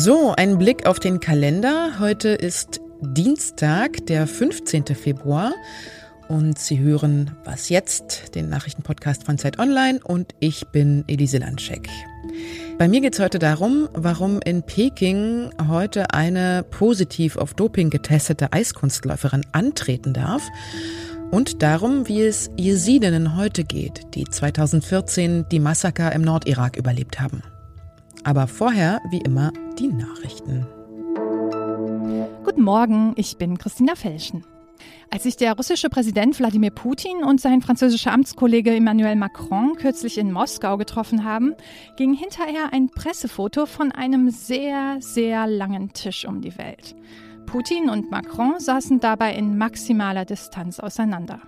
So, ein Blick auf den Kalender. Heute ist Dienstag, der 15. Februar. Und Sie hören Was jetzt, den Nachrichtenpodcast von Zeit Online. Und ich bin Elise Landscheck. Bei mir geht es heute darum, warum in Peking heute eine positiv auf Doping getestete Eiskunstläuferin antreten darf. Und darum, wie es Jesidinnen heute geht, die 2014 die Massaker im Nordirak überlebt haben. Aber vorher, wie immer, die Nachrichten. Guten Morgen, ich bin Christina Felschen. Als sich der russische Präsident Wladimir Putin und sein französischer Amtskollege Emmanuel Macron kürzlich in Moskau getroffen haben, ging hinterher ein Pressefoto von einem sehr, sehr langen Tisch um die Welt. Putin und Macron saßen dabei in maximaler Distanz auseinander.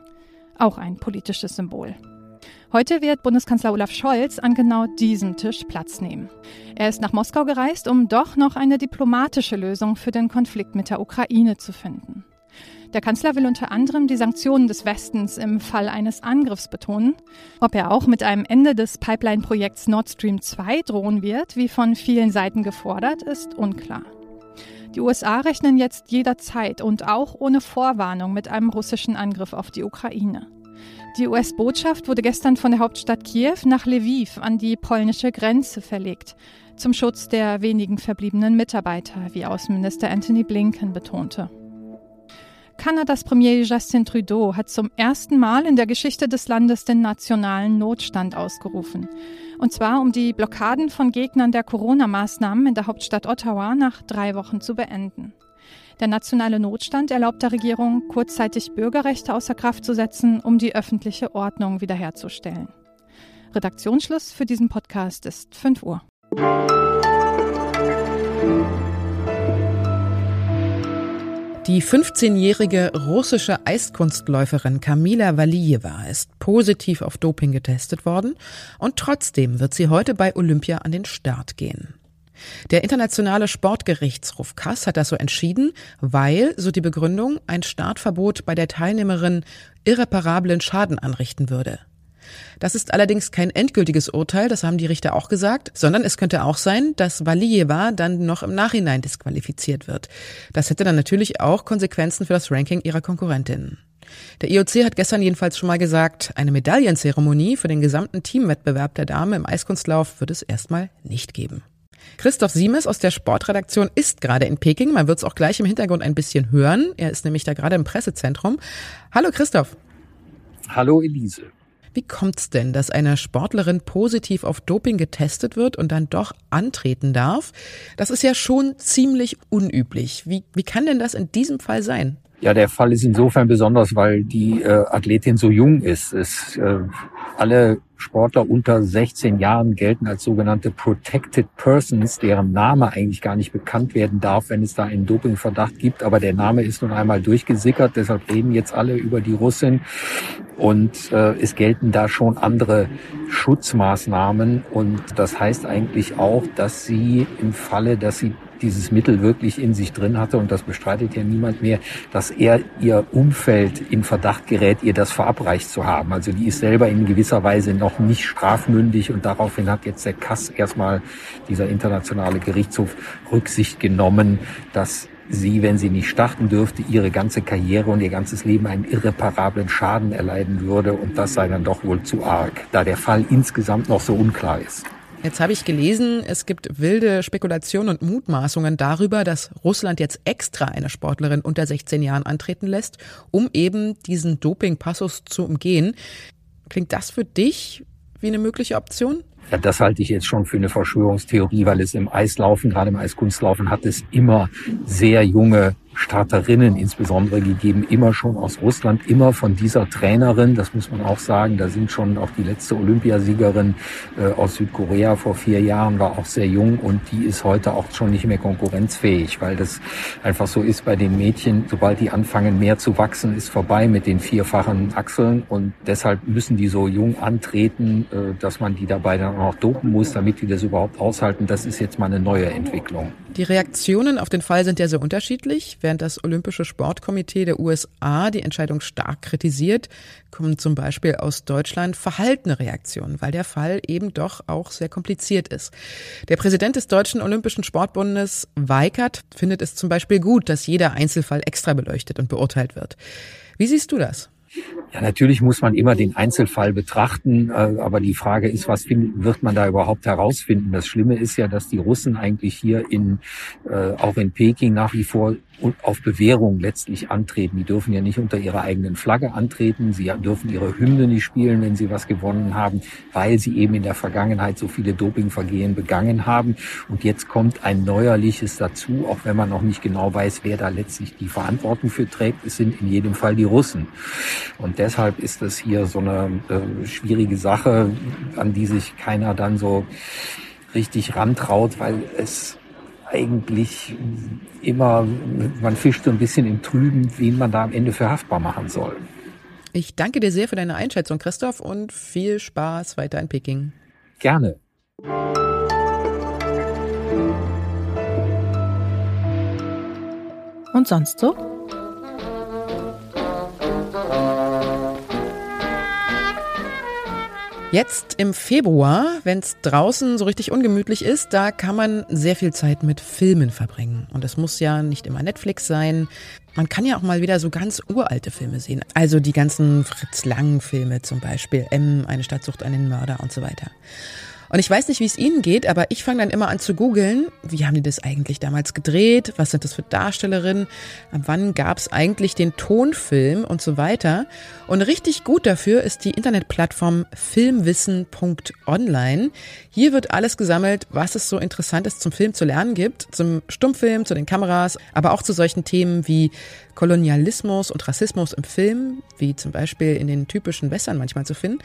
Auch ein politisches Symbol. Heute wird Bundeskanzler Olaf Scholz an genau diesem Tisch Platz nehmen. Er ist nach Moskau gereist, um doch noch eine diplomatische Lösung für den Konflikt mit der Ukraine zu finden. Der Kanzler will unter anderem die Sanktionen des Westens im Fall eines Angriffs betonen. Ob er auch mit einem Ende des Pipeline-Projekts Nord Stream 2 drohen wird, wie von vielen Seiten gefordert, ist unklar. Die USA rechnen jetzt jederzeit und auch ohne Vorwarnung mit einem russischen Angriff auf die Ukraine. Die US-Botschaft wurde gestern von der Hauptstadt Kiew nach Lviv an die polnische Grenze verlegt, zum Schutz der wenigen verbliebenen Mitarbeiter, wie Außenminister Anthony Blinken betonte. Kanadas Premier Justin Trudeau hat zum ersten Mal in der Geschichte des Landes den nationalen Notstand ausgerufen. Und zwar, um die Blockaden von Gegnern der Corona-Maßnahmen in der Hauptstadt Ottawa nach drei Wochen zu beenden. Der nationale Notstand erlaubt der Regierung, kurzzeitig Bürgerrechte außer Kraft zu setzen, um die öffentliche Ordnung wiederherzustellen. Redaktionsschluss für diesen Podcast ist 5 Uhr. Die 15-jährige russische Eiskunstläuferin Kamila Valijewa ist positiv auf Doping getestet worden und trotzdem wird sie heute bei Olympia an den Start gehen. Der internationale Sportgerichtshof Kass hat das so entschieden, weil, so die Begründung, ein Startverbot bei der Teilnehmerin irreparablen Schaden anrichten würde. Das ist allerdings kein endgültiges Urteil, das haben die Richter auch gesagt, sondern es könnte auch sein, dass Valijewa dann noch im Nachhinein disqualifiziert wird. Das hätte dann natürlich auch Konsequenzen für das Ranking ihrer Konkurrentinnen. Der IOC hat gestern jedenfalls schon mal gesagt, eine Medaillenzeremonie für den gesamten Teamwettbewerb der Dame im Eiskunstlauf wird es erstmal nicht geben. Christoph Siemes aus der Sportredaktion ist gerade in Peking. Man wird es auch gleich im Hintergrund ein bisschen hören. Er ist nämlich da gerade im Pressezentrum. Hallo Christoph. Hallo Elise. Wie kommt's denn, dass eine Sportlerin positiv auf Doping getestet wird und dann doch antreten darf? Das ist ja schon ziemlich unüblich. Wie, wie kann denn das in diesem Fall sein? Ja, der Fall ist insofern besonders, weil die äh, Athletin so jung ist. Es, äh, alle Sportler unter 16 Jahren gelten als sogenannte Protected Persons, deren Name eigentlich gar nicht bekannt werden darf, wenn es da einen Dopingverdacht gibt. Aber der Name ist nun einmal durchgesickert, deshalb reden jetzt alle über die Russin. Und äh, es gelten da schon andere Schutzmaßnahmen. Und das heißt eigentlich auch, dass sie im Falle, dass sie dieses Mittel wirklich in sich drin hatte, und das bestreitet ja niemand mehr, dass er ihr Umfeld in Verdacht gerät, ihr das verabreicht zu haben. Also die ist selber in gewisser Weise noch nicht strafmündig und daraufhin hat jetzt der Kass erstmal dieser internationale Gerichtshof Rücksicht genommen, dass sie, wenn sie nicht starten dürfte, ihre ganze Karriere und ihr ganzes Leben einen irreparablen Schaden erleiden würde und das sei dann doch wohl zu arg, da der Fall insgesamt noch so unklar ist. Jetzt habe ich gelesen, es gibt wilde Spekulationen und Mutmaßungen darüber, dass Russland jetzt extra eine Sportlerin unter 16 Jahren antreten lässt, um eben diesen Doping-Passus zu umgehen. Klingt das für dich wie eine mögliche Option? Ja, das halte ich jetzt schon für eine Verschwörungstheorie, weil es im Eislaufen, gerade im Eiskunstlaufen, hat es immer sehr junge Starterinnen insbesondere gegeben, immer schon aus Russland, immer von dieser Trainerin, das muss man auch sagen, da sind schon auch die letzte Olympiasiegerin äh, aus Südkorea vor vier Jahren, war auch sehr jung und die ist heute auch schon nicht mehr konkurrenzfähig, weil das einfach so ist bei den Mädchen, sobald die anfangen mehr zu wachsen, ist vorbei mit den vierfachen Achseln und deshalb müssen die so jung antreten, äh, dass man die dabei dann auch dopen muss, damit die das überhaupt aushalten. Das ist jetzt mal eine neue Entwicklung. Die Reaktionen auf den Fall sind ja sehr unterschiedlich. Wer während das Olympische Sportkomitee der USA die Entscheidung stark kritisiert, kommen zum Beispiel aus Deutschland verhaltene Reaktionen, weil der Fall eben doch auch sehr kompliziert ist. Der Präsident des Deutschen Olympischen Sportbundes, Weikert, findet es zum Beispiel gut, dass jeder Einzelfall extra beleuchtet und beurteilt wird. Wie siehst du das? Ja, natürlich muss man immer den Einzelfall betrachten, äh, aber die Frage ist, was wird man da überhaupt herausfinden? Das Schlimme ist ja, dass die Russen eigentlich hier in, äh, auch in Peking nach wie vor auf Bewährung letztlich antreten. Die dürfen ja nicht unter ihrer eigenen Flagge antreten. Sie dürfen ihre Hymne nicht spielen, wenn sie was gewonnen haben, weil sie eben in der Vergangenheit so viele Dopingvergehen begangen haben. Und jetzt kommt ein neuerliches dazu, auch wenn man noch nicht genau weiß, wer da letztlich die Verantwortung für trägt. Es sind in jedem Fall die Russen. Und deshalb ist das hier so eine äh, schwierige Sache, an die sich keiner dann so richtig rantraut, weil es eigentlich immer, man fischt so ein bisschen im Trüben, wen man da am Ende für haftbar machen soll. Ich danke dir sehr für deine Einschätzung, Christoph, und viel Spaß weiter in Peking. Gerne. Und sonst so? Jetzt im Februar, wenn es draußen so richtig ungemütlich ist, da kann man sehr viel Zeit mit Filmen verbringen. Und es muss ja nicht immer Netflix sein. Man kann ja auch mal wieder so ganz uralte Filme sehen. Also die ganzen Fritz Lang-Filme zum Beispiel. M, eine Stadt sucht einen Mörder und so weiter. Und ich weiß nicht, wie es Ihnen geht, aber ich fange dann immer an zu googeln, wie haben die das eigentlich damals gedreht, was sind das für Darstellerinnen, wann gab es eigentlich den Tonfilm und so weiter. Und richtig gut dafür ist die Internetplattform filmwissen.online. Hier wird alles gesammelt, was es so Interessantes zum Film zu lernen gibt, zum Stummfilm, zu den Kameras, aber auch zu solchen Themen wie Kolonialismus und Rassismus im Film, wie zum Beispiel in den typischen Wässern manchmal zu finden.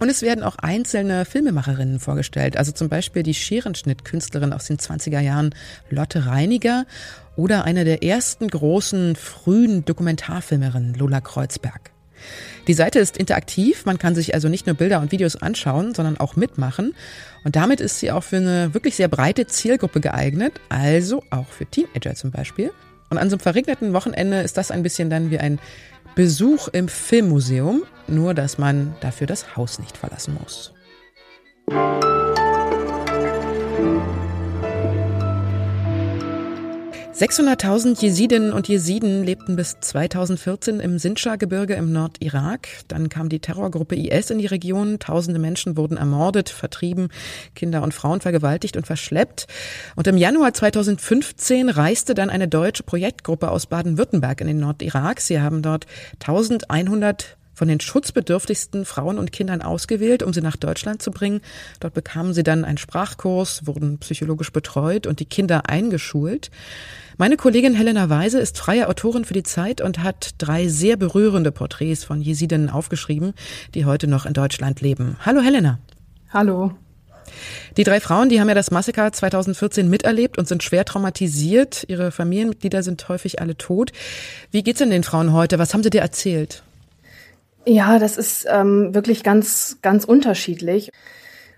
Und es werden auch einzelne Filmemacherinnen vorgestellt, also zum Beispiel die Scherenschnittkünstlerin aus den 20er Jahren Lotte Reiniger oder eine der ersten großen frühen Dokumentarfilmerinnen Lola Kreuzberg. Die Seite ist interaktiv, man kann sich also nicht nur Bilder und Videos anschauen, sondern auch mitmachen. Und damit ist sie auch für eine wirklich sehr breite Zielgruppe geeignet, also auch für Teenager zum Beispiel. Und an so einem verregneten Wochenende ist das ein bisschen dann wie ein Besuch im Filmmuseum, nur dass man dafür das Haus nicht verlassen muss. 600.000 Jesidinnen und Jesiden lebten bis 2014 im Sinjar-Gebirge im Nordirak. Dann kam die Terrorgruppe IS in die Region. Tausende Menschen wurden ermordet, vertrieben, Kinder und Frauen vergewaltigt und verschleppt. Und im Januar 2015 reiste dann eine deutsche Projektgruppe aus Baden-Württemberg in den Nordirak. Sie haben dort 1100 von den schutzbedürftigsten Frauen und Kindern ausgewählt, um sie nach Deutschland zu bringen. Dort bekamen sie dann einen Sprachkurs, wurden psychologisch betreut und die Kinder eingeschult. Meine Kollegin Helena Weise ist freie Autorin für die Zeit und hat drei sehr berührende Porträts von Jesidinnen aufgeschrieben, die heute noch in Deutschland leben. Hallo Helena. Hallo. Die drei Frauen, die haben ja das Massaker 2014 miterlebt und sind schwer traumatisiert. Ihre Familienmitglieder sind häufig alle tot. Wie geht's denn den Frauen heute? Was haben sie dir erzählt? Ja, das ist ähm, wirklich ganz, ganz unterschiedlich.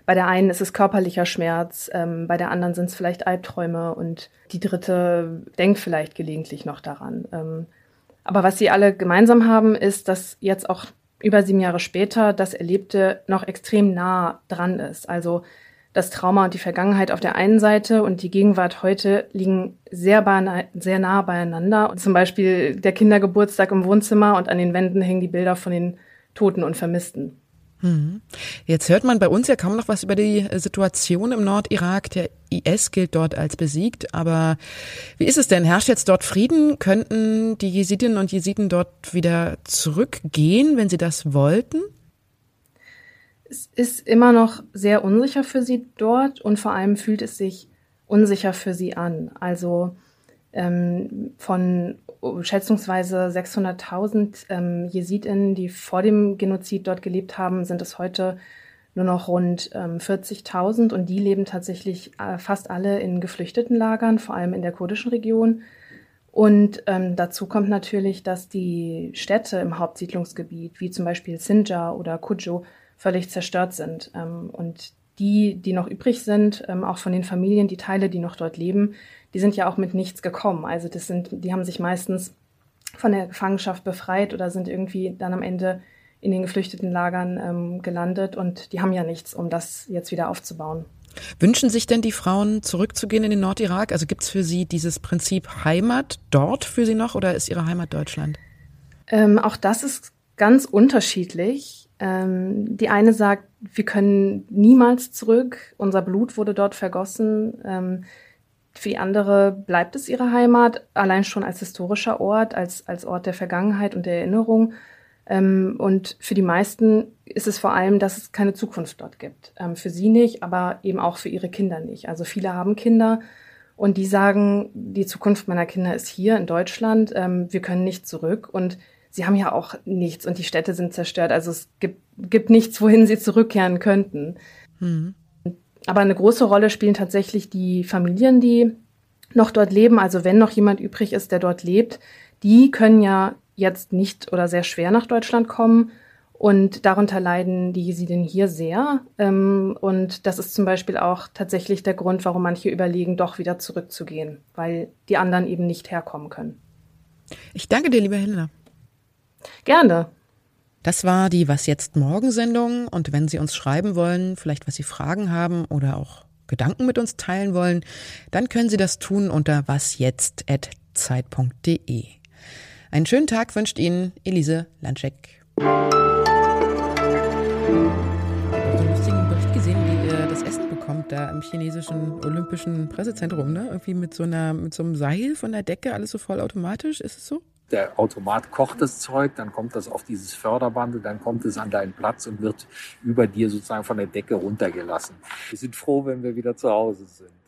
Bei der einen ist es körperlicher Schmerz, ähm, bei der anderen sind es vielleicht Albträume und die dritte denkt vielleicht gelegentlich noch daran. Ähm, aber was sie alle gemeinsam haben, ist, dass jetzt auch über sieben Jahre später das Erlebte noch extrem nah dran ist. Also das Trauma und die Vergangenheit auf der einen Seite und die Gegenwart heute liegen sehr, sehr nah beieinander. Und zum Beispiel der Kindergeburtstag im Wohnzimmer und an den Wänden hängen die Bilder von den Toten und Vermissten. Mhm. Jetzt hört man bei uns ja kaum noch was über die Situation im Nordirak. Der IS gilt dort als besiegt. Aber wie ist es denn? Herrscht jetzt dort Frieden? Könnten die Jesidinnen und Jesiden dort wieder zurückgehen, wenn sie das wollten? Es ist immer noch sehr unsicher für sie dort und vor allem fühlt es sich unsicher für sie an. Also ähm, von schätzungsweise 600.000 ähm, Jesidinnen, die vor dem Genozid dort gelebt haben, sind es heute nur noch rund ähm, 40.000 und die leben tatsächlich äh, fast alle in geflüchteten Lagern, vor allem in der kurdischen Region. Und ähm, dazu kommt natürlich, dass die Städte im Hauptsiedlungsgebiet, wie zum Beispiel Sinjar oder Kujo, völlig zerstört sind. Ähm, und die, die noch übrig sind, ähm, auch von den Familien, die Teile, die noch dort leben, die sind ja auch mit nichts gekommen. Also das sind, die haben sich meistens von der Gefangenschaft befreit oder sind irgendwie dann am Ende in den geflüchteten Lagern ähm, gelandet und die haben ja nichts, um das jetzt wieder aufzubauen. Wünschen sich denn die Frauen zurückzugehen in den Nordirak? Also gibt es für sie dieses Prinzip Heimat dort für sie noch oder ist ihre Heimat Deutschland? Ähm, auch das ist ganz unterschiedlich. Ähm, die eine sagt, wir können niemals zurück, unser Blut wurde dort vergossen. Ähm, für die andere bleibt es ihre Heimat, allein schon als historischer Ort, als, als Ort der Vergangenheit und der Erinnerung. Ähm, und für die meisten ist es vor allem, dass es keine Zukunft dort gibt. Ähm, für sie nicht, aber eben auch für ihre Kinder nicht. Also viele haben Kinder und die sagen, die Zukunft meiner Kinder ist hier in Deutschland. Ähm, wir können nicht zurück und sie haben ja auch nichts und die Städte sind zerstört. Also es gibt, gibt nichts, wohin sie zurückkehren könnten. Mhm. Aber eine große Rolle spielen tatsächlich die Familien, die noch dort leben. Also wenn noch jemand übrig ist, der dort lebt, die können ja jetzt nicht oder sehr schwer nach Deutschland kommen. Und darunter leiden die Jesiden hier sehr. Ähm, und das ist zum Beispiel auch tatsächlich der Grund, warum manche überlegen, doch wieder zurückzugehen, weil die anderen eben nicht herkommen können. Ich danke dir, liebe Helena. Gerne. Das war die Was jetzt morgen Sendung. Und wenn Sie uns schreiben wollen, vielleicht was Sie Fragen haben oder auch Gedanken mit uns teilen wollen, dann können Sie das tun unter wasjetzt.zeit.de. Einen schönen Tag wünscht Ihnen Elise Landscheck. Ich habe so einen lustigen Bericht gesehen, wie ihr das Essen bekommt da im chinesischen Olympischen Pressezentrum, ne? Irgendwie mit so einer, mit so einem Seil von der Decke, alles so vollautomatisch. Ist es so? Der Automat kocht das Zeug, dann kommt das auf dieses Förderband, dann kommt es an deinen Platz und wird über dir sozusagen von der Decke runtergelassen. Wir sind froh, wenn wir wieder zu Hause sind.